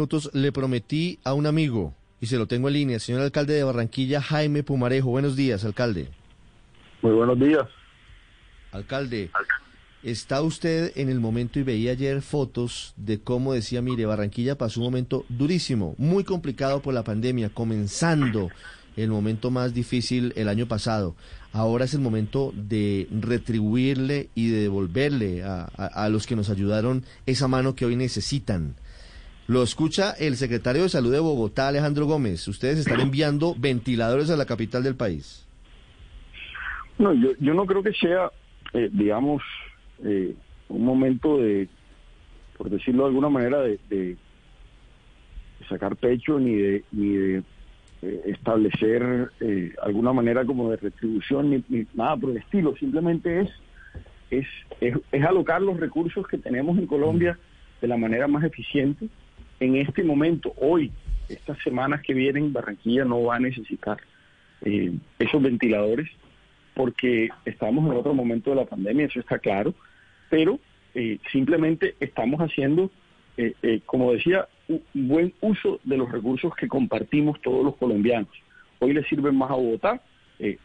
minutos le prometí a un amigo y se lo tengo en línea, señor alcalde de Barranquilla, Jaime Pumarejo. Buenos días, alcalde. Muy buenos días. Alcalde, está usted en el momento y veía ayer fotos de cómo decía, mire, Barranquilla pasó un momento durísimo, muy complicado por la pandemia, comenzando el momento más difícil el año pasado. Ahora es el momento de retribuirle y de devolverle a, a los que nos ayudaron esa mano que hoy necesitan. Lo escucha el secretario de Salud de Bogotá, Alejandro Gómez. Ustedes están enviando ventiladores a la capital del país. No, yo, yo no creo que sea, eh, digamos, eh, un momento de, por decirlo de alguna manera, de, sacar pecho ni de, ni de eh, establecer alguna manera como de retribución ni, nada por el estilo. Simplemente es, es, es, es alocar los recursos que tenemos en Colombia de la manera más eficiente en este momento, hoy, estas semanas que vienen, Barranquilla no va a necesitar eh, esos ventiladores porque estamos en otro momento de la pandemia, eso está claro, pero eh, simplemente estamos haciendo, eh, como decía, un buen uso de los recursos que compartimos todos los colombianos. Hoy le sirven más a Bogotá,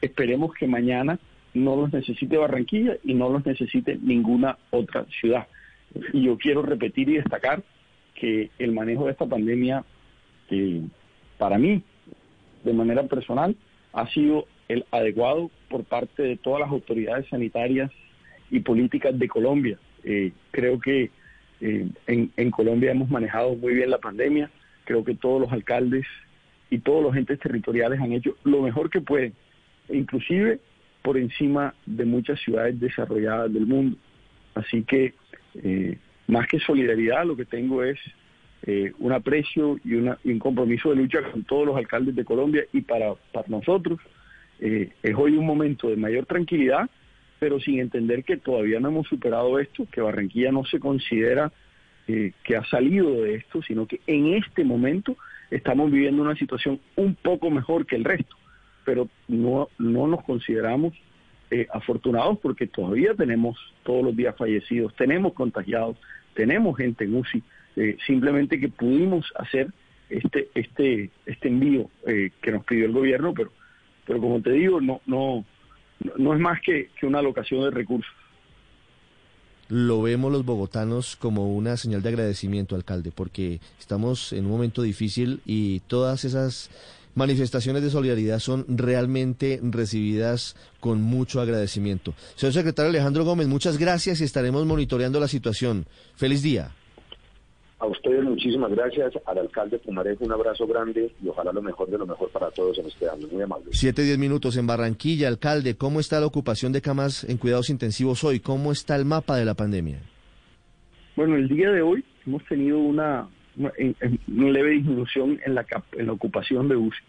esperemos que mañana no los necesite Barranquilla y no los necesite ninguna otra ciudad. Y yo quiero repetir y destacar que el manejo de esta pandemia, para mí, de manera personal, ha sido el adecuado por parte de todas las autoridades sanitarias y políticas de Colombia. Eh, creo que eh, en, en, Colombia hemos manejado muy bien la pandemia, creo que todos los alcaldes y todos los entes territoriales han hecho lo mejor que pueden, inclusive por encima de muchas ciudades desarrolladas del mundo. Así que eh, más que solidaridad, lo que tengo es eh, un aprecio y, un compromiso de lucha con todos los alcaldes de Colombia y para, para nosotros eh, es hoy un momento de mayor tranquilidad, pero sin entender que todavía no hemos superado esto, que Barranquilla no se considera eh, que ha salido de esto, sino que en este momento estamos viviendo una situación un poco mejor que el resto, pero no, no nos consideramos afortunados porque todavía tenemos todos los días fallecidos, tenemos contagiados, tenemos gente en UCI, eh, simplemente que pudimos hacer este este este envío eh, que nos pidió el gobierno, pero pero como te digo, no no no es más que, que una alocación de recursos. Lo vemos los bogotanos como una señal de agradecimiento, alcalde, porque estamos en un momento difícil y todas esas manifestaciones de solidaridad son realmente recibidas con mucho agradecimiento. Señor secretario Alejandro Gómez, muchas gracias y estaremos monitoreando la situación. Feliz día. A ustedes muchísimas gracias, al alcalde Pumarejo un abrazo grande y ojalá lo mejor de lo mejor para todos en este año. Muy amable. Siete, diez minutos en Barranquilla, alcalde, ¿cómo está la ocupación de camas en cuidados intensivos hoy? ¿Cómo está el mapa de la pandemia? Bueno, el día de hoy hemos tenido una, una, leve disminución en la, en la ocupación de UCI.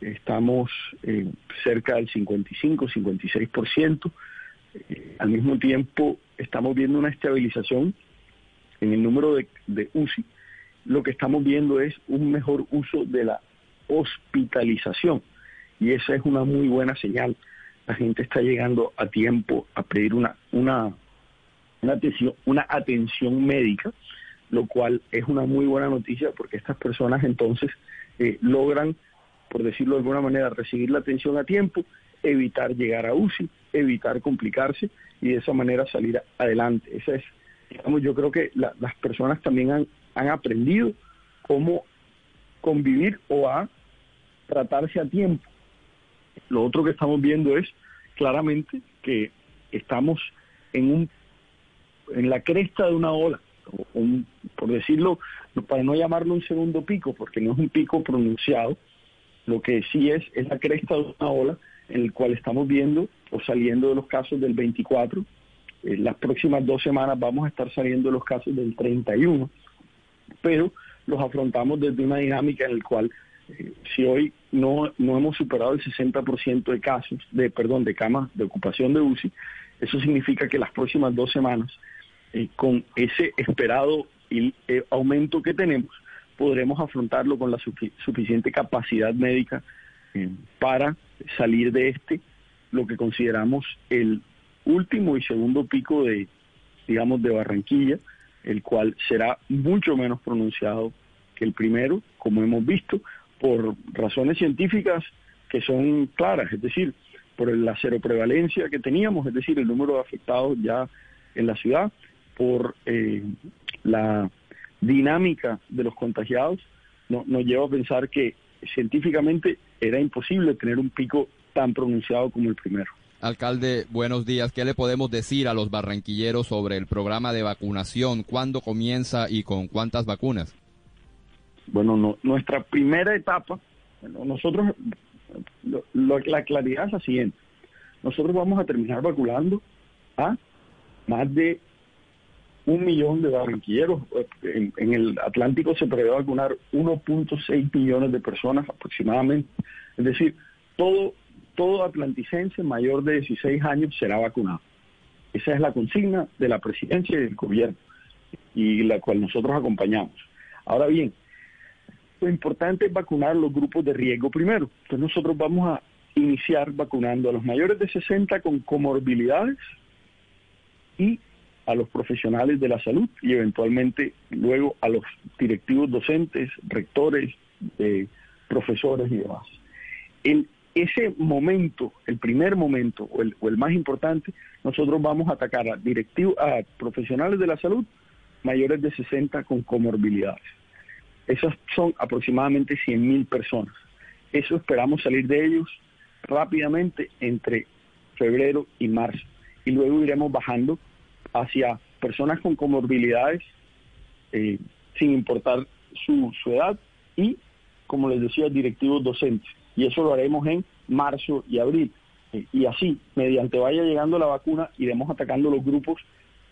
Estamos eh, cerca del 55, 56%. Eh, al mismo tiempo, estamos viendo una estabilización en el número de, de UCI, lo que estamos viendo es un mejor uso de la hospitalización. Y esa es una muy buena señal. La gente está llegando a tiempo a pedir una, una, una, atención, una atención médica, lo cual es una muy buena noticia porque estas personas entonces eh, logran, por decirlo de alguna manera, recibir la atención a tiempo, evitar llegar a UCI, evitar complicarse y de esa manera salir adelante. Esa es digamos, yo creo que las personas también han, han aprendido cómo convivir o a tratarse a tiempo. Lo otro que estamos viendo es claramente que estamos en un en la cresta de una ola, un, por decirlo, para no llamarlo un segundo pico, porque no es un pico pronunciado, lo que sí es es la cresta de una ola en el cual estamos viendo o saliendo de los casos del 24 en las próximas dos semanas vamos a estar saliendo los casos del 31, pero los afrontamos desde una dinámica en la cual eh, si hoy no, no hemos superado el 60% de casos, de perdón, de camas de ocupación de UCI, eso significa que las próximas dos semanas, eh, con ese esperado eh, aumento que tenemos, podremos afrontarlo con la suficiente capacidad médica para salir de este, lo que consideramos el último y segundo pico de, digamos, de Barranquilla, el cual será mucho menos pronunciado que el primero, como hemos visto, por razones científicas que son claras, es decir, por la prevalencia que teníamos, es decir, el número de afectados ya en la ciudad, por eh, la dinámica de los contagiados, no, nos lleva a pensar que científicamente era imposible tener un pico tan pronunciado como el primero. Alcalde, buenos días. ¿Qué le podemos decir a los barranquilleros sobre el programa de vacunación? ¿Cuándo comienza y con cuántas vacunas? Bueno, nuestra primera etapa, nosotros, la claridad es la siguiente. Nosotros vamos a terminar vacunando a más de un millón de barranquilleros. En, el Atlántico se prevé vacunar 1.6 millones de personas aproximadamente. Es decir, todo todo atlanticense mayor de 16 años será vacunado. Esa es la consigna de la presidencia y del gobierno y la cual nosotros acompañamos. Ahora bien, lo importante es vacunar los grupos de riesgo primero. Entonces nosotros vamos a iniciar vacunando a los mayores de 60 con comorbilidades y a los profesionales de la salud y eventualmente luego a los directivos docentes, rectores, eh, profesores y demás. El ese momento, el primer momento o el, más importante, nosotros vamos a atacar a directivos, a profesionales de la salud mayores de 60 con comorbilidades. Esas son aproximadamente 100 mil personas. Eso esperamos salir de ellos rápidamente entre febrero y marzo. Y luego iremos bajando hacia personas con comorbilidades eh, sin importar su, su edad y, como les decía, directivos docentes y eso lo haremos en marzo y abril. Eh, y así, mediante vaya llegando la vacuna, iremos atacando los grupos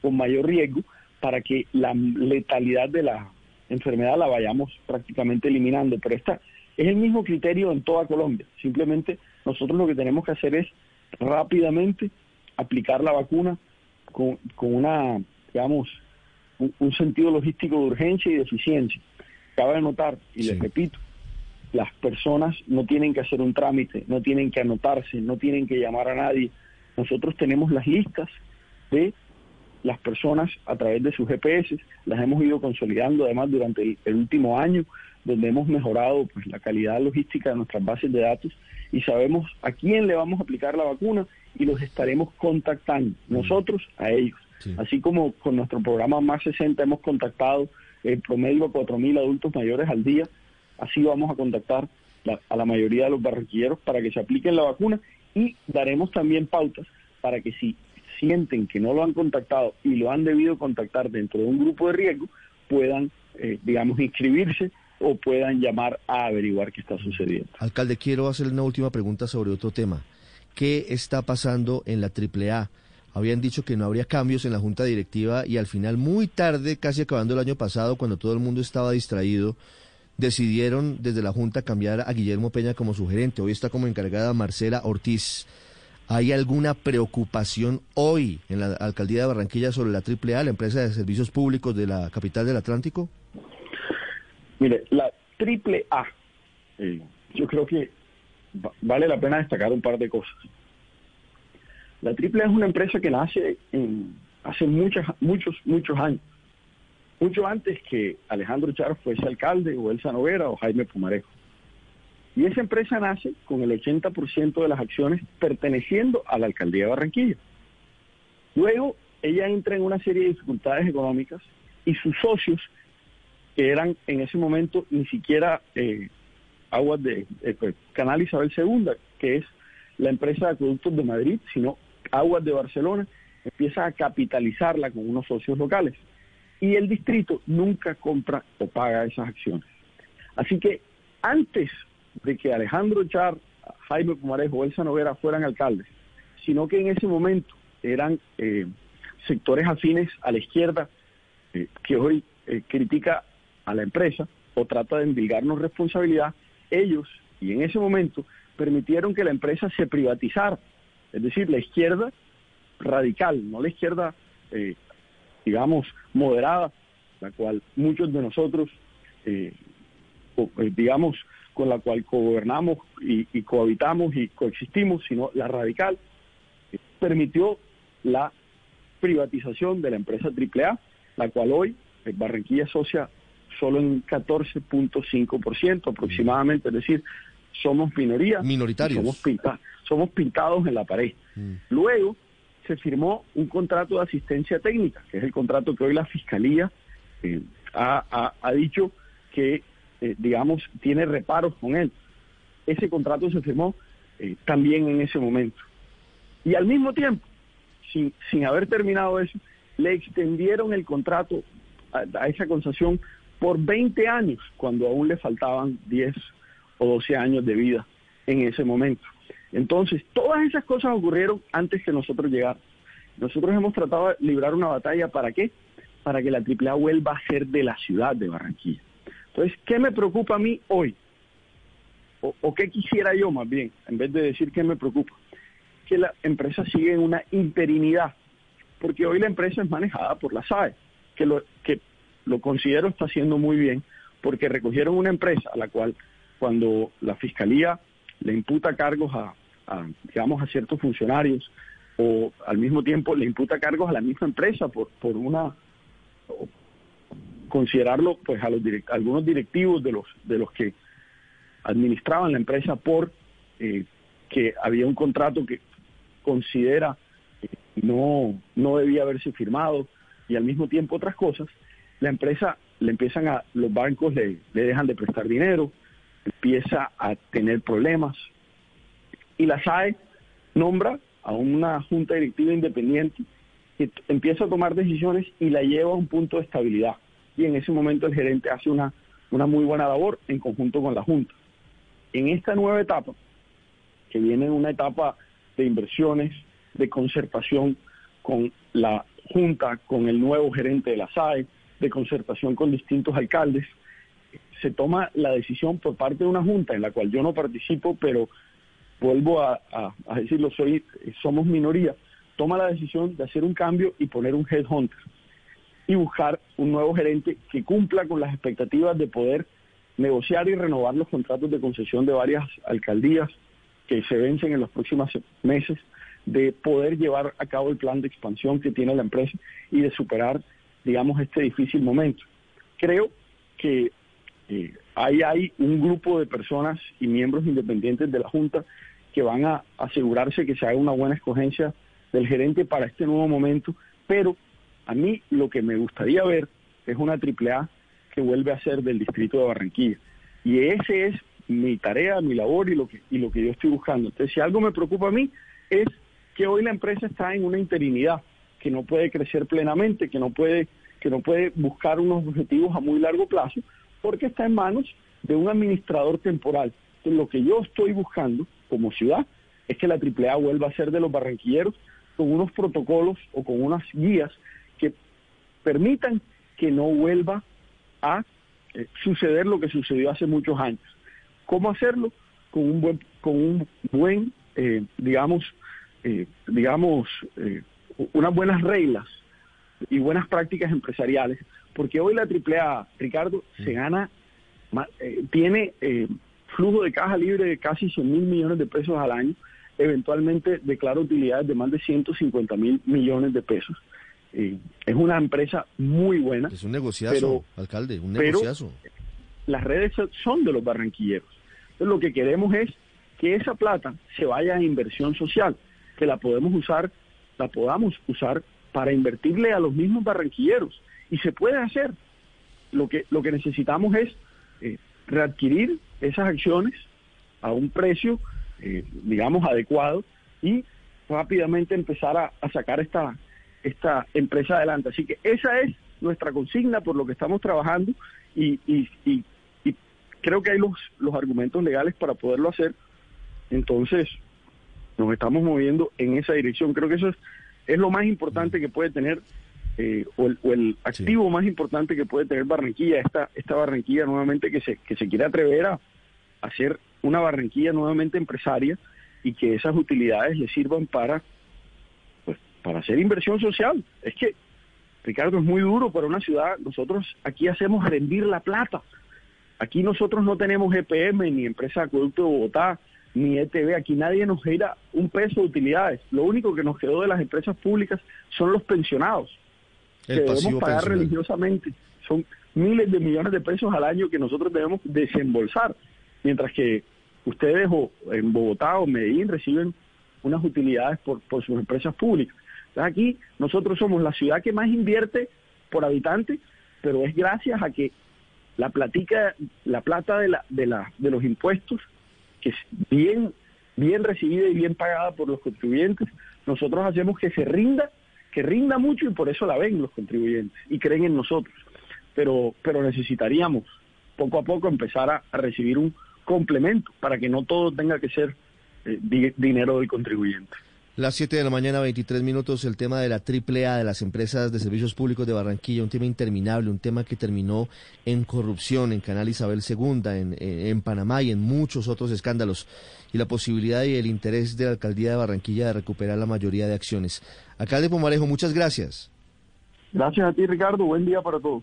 con mayor riesgo para que la letalidad de la enfermedad la vayamos prácticamente eliminando. Pero esta es el mismo criterio en toda Colombia. Simplemente nosotros lo que tenemos que hacer es rápidamente aplicar la vacuna con, con una, digamos, un, sentido logístico de urgencia y de eficiencia. Cabe notar, y les repito, las personas no tienen que hacer un trámite, no tienen que anotarse, no tienen que llamar a nadie. Nosotros tenemos las listas de las personas a través de sus GPS, las hemos ido consolidando además durante el, último año, donde hemos mejorado pues, la calidad logística de nuestras bases de datos y sabemos a quién le vamos a aplicar la vacuna y los estaremos contactando, nosotros a ellos. Así como con nuestro programa Más 60 hemos contactado el promedio a 4.000 adultos mayores al día, Así vamos a contactar a la mayoría de los barranquilleros para que se apliquen la vacuna y daremos también pautas para que si sienten que no lo han contactado y lo han debido contactar dentro de un grupo de riesgo, puedan, eh, digamos, inscribirse o puedan llamar a averiguar qué está sucediendo. Alcalde, quiero hacerle una última pregunta sobre otro tema. ¿Qué está pasando en la AAA? Habían dicho que no habría cambios en la junta directiva y al final, muy tarde, casi acabando el año pasado, cuando todo el mundo estaba distraído, decidieron desde la Junta cambiar a Guillermo Peña como su gerente. Hoy está como encargada Marcela Ortiz. ¿Hay alguna preocupación hoy en la alcaldía de Barranquilla sobre la AAA, la empresa de servicios públicos de la capital del Atlántico? Mire, la AAA, eh, yo creo que vale la pena destacar un par de cosas. La AAA es una empresa que nace en, hace muchas, muchos, muchos años mucho antes que Alejandro Char fuese alcalde o Elsa Novera o Jaime Pumarejo. Y esa empresa nace con el 80% de las acciones perteneciendo a la alcaldía de Barranquilla. Luego ella entra en una serie de dificultades económicas y sus socios, que eran en ese momento ni siquiera eh, aguas de eh, pues, Canal Isabel II, que es la empresa de acueductos de Madrid, sino Aguas de Barcelona, empieza a capitalizarla con unos socios locales y el distrito nunca compra o paga esas acciones. Así que antes de que Alejandro Char, Jaime Pumarejo o Elsa Novera fueran alcaldes, sino que en ese momento eran eh, sectores afines a la izquierda eh, que hoy eh, critica a la empresa o trata de endilgarnos responsabilidad, ellos, y en ese momento, permitieron que la empresa se privatizara. Es decir, la izquierda radical, no la izquierda, eh, digamos, moderada, la cual muchos de nosotros, eh, eh, digamos, con la cual gobernamos y, cohabitamos y coexistimos, sino la radical, permitió la privatización de la empresa AAA, la cual hoy Barranquilla Socia solo en 14.5% aproximadamente, es decir, somos minoría. Minoritarios. Somos, pinta, somos pintados en la pared. Mm. Luego se firmó un contrato de asistencia técnica, que es el contrato que hoy la Fiscalía eh, ha, ha, dicho que, eh, digamos, tiene reparos con él. Ese contrato se firmó eh, también en ese momento. Y al mismo tiempo, sin, sin haber terminado eso, le extendieron el contrato a, a esa concesión por 20 años, cuando aún le faltaban 10 o 12 años de vida en ese momento. Entonces, todas esas cosas ocurrieron antes que nosotros llegáramos. Nosotros hemos tratado de librar una batalla, ¿para qué? Para que la AAA vuelva a ser de la ciudad de Barranquilla. Entonces, ¿qué me preocupa a mí hoy? O, o, qué quisiera yo más bien, en vez de decir qué me preocupa, que la empresa sigue en una interinidad, porque hoy la empresa es manejada por la SAE, que lo, que lo considero está haciendo muy bien, porque recogieron una empresa a la cual cuando la fiscalía le imputa cargos a, digamos, a ciertos funcionarios o al mismo tiempo le imputa cargos a la misma empresa por, por una considerarlo pues a los algunos directivos de los de los que administraban la empresa por eh, que había un contrato que considera no no debía haberse firmado y al mismo tiempo otras cosas la empresa le empiezan a los bancos le, dejan de prestar dinero empieza a tener problemas y la SAE nombra a una junta directiva independiente que empieza a tomar decisiones y la lleva a un punto de estabilidad. Y en ese momento el gerente hace una, una muy buena labor en conjunto con la junta. En esta nueva etapa, que viene una etapa de inversiones, de concertación con la junta, con el nuevo gerente de la SAE, de concertación con distintos alcaldes, se toma la decisión por parte de una junta en la cual yo no participo, pero vuelvo a, decirlo, soy, somos minoría, toma la decisión de hacer un cambio y poner un headhunter y buscar un nuevo gerente que cumpla con las expectativas de poder negociar y renovar los contratos de concesión de varias alcaldías que se vencen en los próximos meses, de poder llevar a cabo el plan de expansión que tiene la empresa y de superar, digamos, este difícil momento. Creo que eh, ahí hay un grupo de personas y miembros independientes de la Junta que van a asegurarse que se haga una buena escogencia del gerente para este nuevo momento, pero a mí lo que me gustaría ver es una AAA que vuelve a ser del distrito de Barranquilla. Y ese es mi tarea, mi labor y lo que, y lo que yo estoy buscando. Entonces, si algo me preocupa a mí es que hoy la empresa está en una interinidad, que no puede crecer plenamente, que no puede, que no puede buscar unos objetivos a muy largo plazo, porque está en manos de un administrador temporal. Entonces, lo que yo estoy buscando como ciudad es que la AAA vuelva a ser de los barranquilleros con unos protocolos o con unas guías que permitan que no vuelva a eh, suceder lo que sucedió hace muchos años. ¿Cómo hacerlo? Con un buen, con un buen, eh, digamos, eh, digamos, unas buenas reglas y buenas prácticas empresariales porque hoy la AAA, Ricardo, se gana, eh, tiene eh, flujo de caja libre de casi 100 mil millones de pesos al año, eventualmente declara utilidades de más de 150 mil millones de pesos. Eh, es una empresa muy buena. Es un negociazo, alcalde, un negociazo. las redes son de los barranquilleros. Entonces lo que queremos es que esa plata se vaya a inversión social, que la podemos usar, la podamos usar para invertirle a los mismos barranquilleros y se puede hacer. Lo que, lo que necesitamos es eh, readquirir esas acciones a un precio, eh, digamos, adecuado y rápidamente empezar a, sacar esta, esta empresa adelante. Así que esa es nuestra consigna por lo que estamos trabajando y, y, y, creo que hay los, los argumentos legales para poderlo hacer. Entonces, nos estamos moviendo en esa dirección. Creo que eso es, es lo más importante que puede tener eh, o, el, activo más importante que puede tener Barranquilla, esta, esta Barranquilla nuevamente que se, que se quiere atrever a hacer una Barranquilla nuevamente empresaria y que esas utilidades le sirvan para, pues, para hacer inversión social. Es que, Ricardo, es muy duro para una ciudad. Nosotros aquí hacemos rendir la plata. Aquí nosotros no tenemos EPM, ni Empresa de Acueducto de Bogotá, ni ETV. Aquí nadie nos genera un peso de utilidades. Lo único que nos quedó de las empresas públicas son los pensionados, que debemos pagar religiosamente. Son miles de millones de pesos al año que nosotros debemos desembolsar, mientras que ustedes o en Bogotá o Medellín reciben unas utilidades por, por sus empresas públicas. Entonces aquí nosotros somos la ciudad que más invierte por habitante, pero es gracias a que la platica, la plata de, la, de, la, de los impuestos, que es bien, bien recibida y bien pagada por los contribuyentes, nosotros hacemos que se rinda, que rinda mucho y por eso la ven los contribuyentes y creen en nosotros. Pero, pero necesitaríamos poco a poco empezar a recibir un complemento para que no todo tenga que ser eh, dinero del contribuyente. Las 7 de la mañana, 23 minutos, el tema de la AAA de las empresas de servicios públicos de Barranquilla, un tema interminable, un tema que terminó en corrupción en Canal Isabel II, en, en, Panamá y en muchos otros escándalos, y la posibilidad y el interés de la alcaldía de Barranquilla de recuperar la mayoría de acciones. Alcalde Pomarejo, muchas gracias. Gracias a ti, Ricardo. Buen día para todos.